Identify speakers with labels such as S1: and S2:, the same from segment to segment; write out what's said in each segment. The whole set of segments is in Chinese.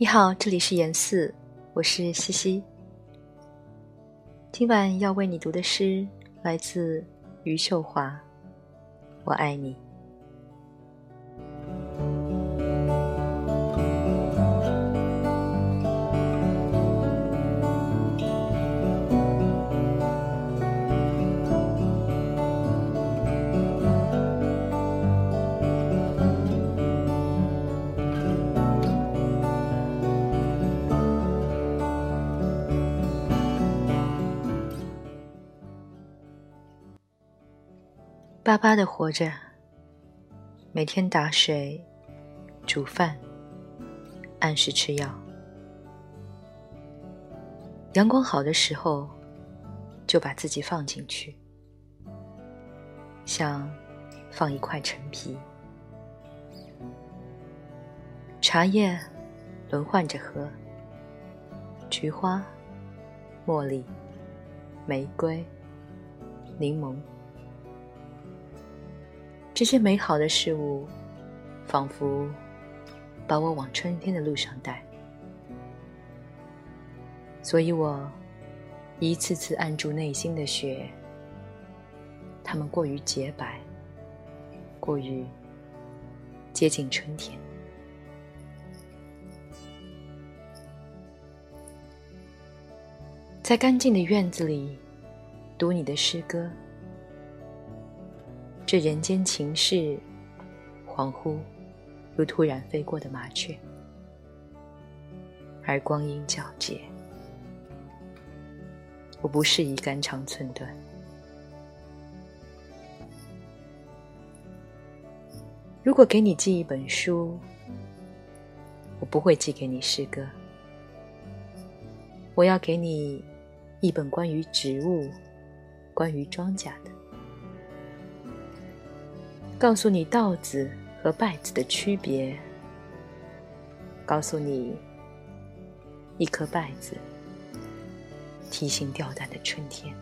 S1: 你好，这里是严四，我是西西。今晚要为你读的诗来自余秀华，《我爱你》。巴巴的活着，每天打水、煮饭，按时吃药。阳光好的时候，就把自己放进去，像放一块陈皮。茶叶轮换着喝，菊花、茉莉、玫瑰、柠檬。这些美好的事物，仿佛把我往春天的路上带，所以我一次次按住内心的雪，它们过于洁白，过于接近春天。在干净的院子里，读你的诗歌。这人间情事，恍惚如突然飞过的麻雀，而光阴皎洁。我不适宜肝肠寸断。如果给你寄一本书，我不会寄给你诗歌。我要给你一本关于植物、关于庄稼的。告诉你稻子和稗子的区别。告诉你，一颗稗子提心吊胆的春天。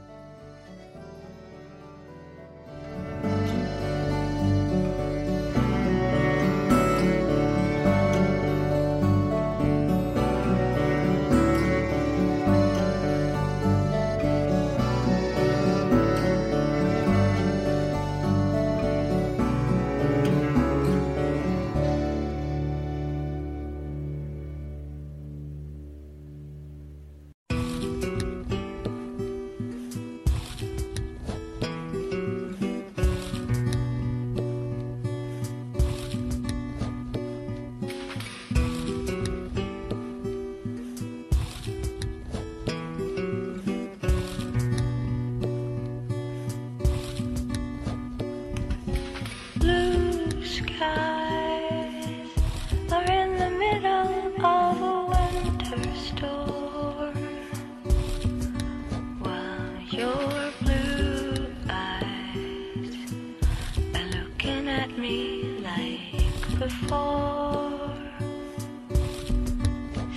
S2: Before.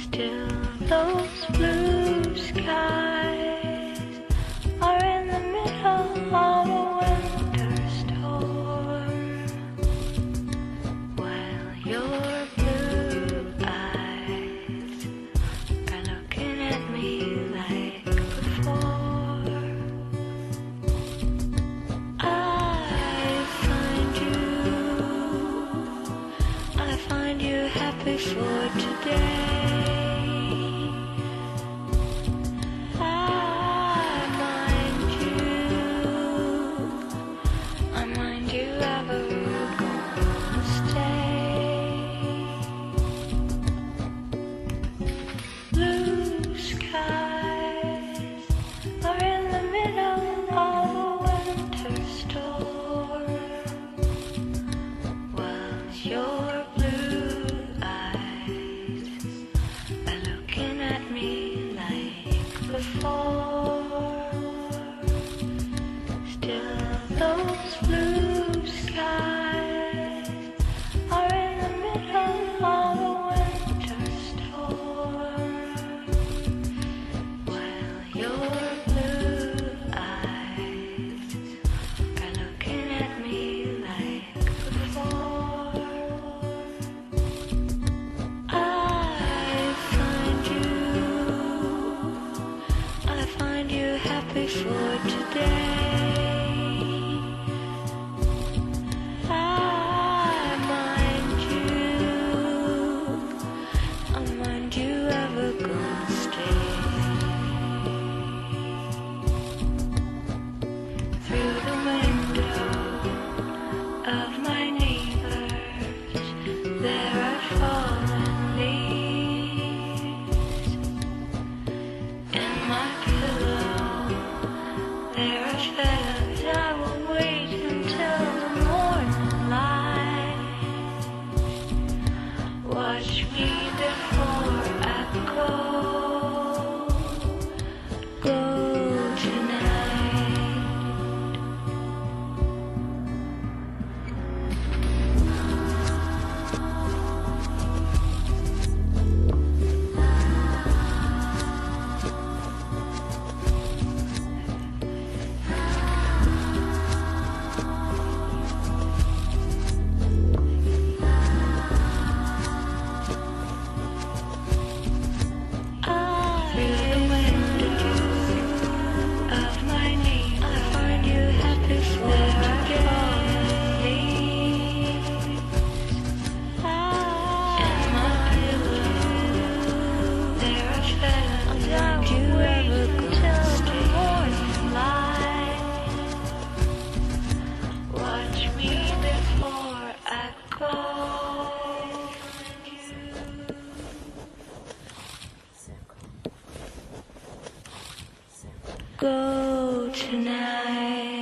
S2: Still, those blue skies find you happy for today. I mind you. I mind you ever gonna stay. Blue skies are in the middle of a winter storm. While your go tonight.